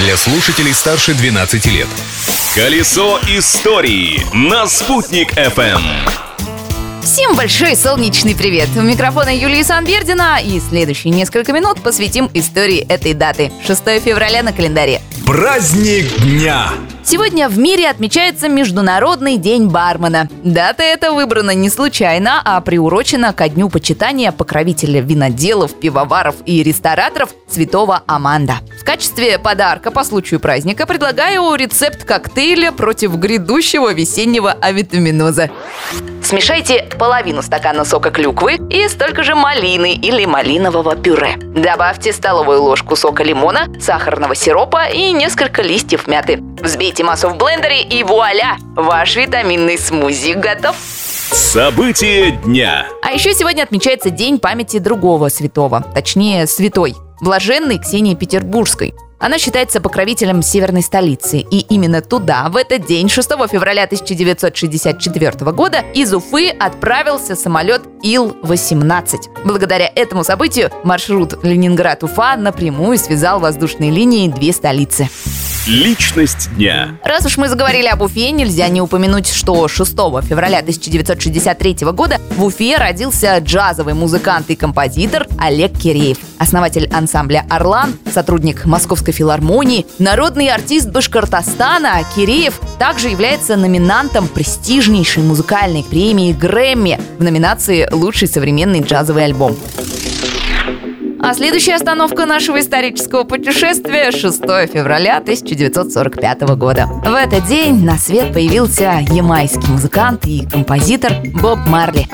для слушателей старше 12 лет. Колесо истории на «Спутник FM. Всем большой солнечный привет! У микрофона Юлии Санбердина и следующие несколько минут посвятим истории этой даты. 6 февраля на календаре. Праздник дня! Сегодня в мире отмечается Международный день бармена. Дата эта выбрана не случайно, а приурочена ко дню почитания покровителя виноделов, пивоваров и рестораторов святого Аманда. В качестве подарка по случаю праздника предлагаю рецепт коктейля против грядущего весеннего авитаминоза. Смешайте половину стакана сока клюквы и столько же малины или малинового пюре. Добавьте столовую ложку сока лимона, сахарного сиропа и несколько листьев мяты. Взбейте массу в блендере и вуаля! Ваш витаминный смузи готов! События дня. А еще сегодня отмечается День памяти другого святого, точнее, святой, блаженной Ксении Петербургской. Она считается покровителем северной столицы, и именно туда в этот день, 6 февраля 1964 года, из Уфы отправился самолет Ил-18. Благодаря этому событию маршрут Ленинград-Уфа напрямую связал воздушные линии две столицы. Личность дня. Раз уж мы заговорили об Уфе, нельзя не упомянуть, что 6 февраля 1963 года в Уфе родился джазовый музыкант и композитор Олег Киреев, основатель ансамбля «Орлан», сотрудник Московской филармонии, народный артист Башкортостана. Киреев также является номинантом престижнейшей музыкальной премии Грэмми в номинации «Лучший современный джазовый альбом». А следующая остановка нашего исторического путешествия 6 февраля 1945 года. В этот день на свет появился ямайский музыкант и композитор Боб Марли.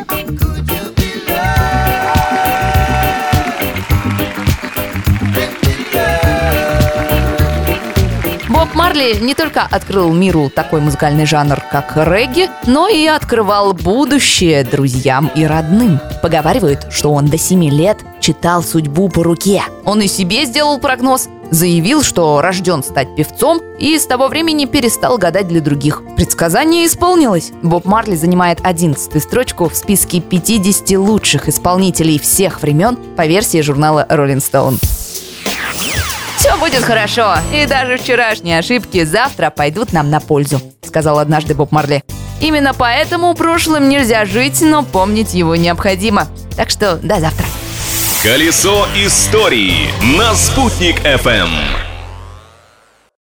Боб Марли не только открыл миру такой музыкальный жанр, как регги, но и открывал будущее друзьям и родным. Поговаривают, что он до 7 лет читал судьбу по руке. Он и себе сделал прогноз, заявил, что рожден стать певцом и с того времени перестал гадать для других. Предсказание исполнилось. Боб Марли занимает 11 строчку в списке 50 лучших исполнителей всех времен по версии журнала Rolling Stone. Все будет хорошо, и даже вчерашние ошибки завтра пойдут нам на пользу, сказал однажды Боб Марли. Именно поэтому прошлым нельзя жить, но помнить его необходимо. Так что до завтра. Колесо истории на «Спутник FM.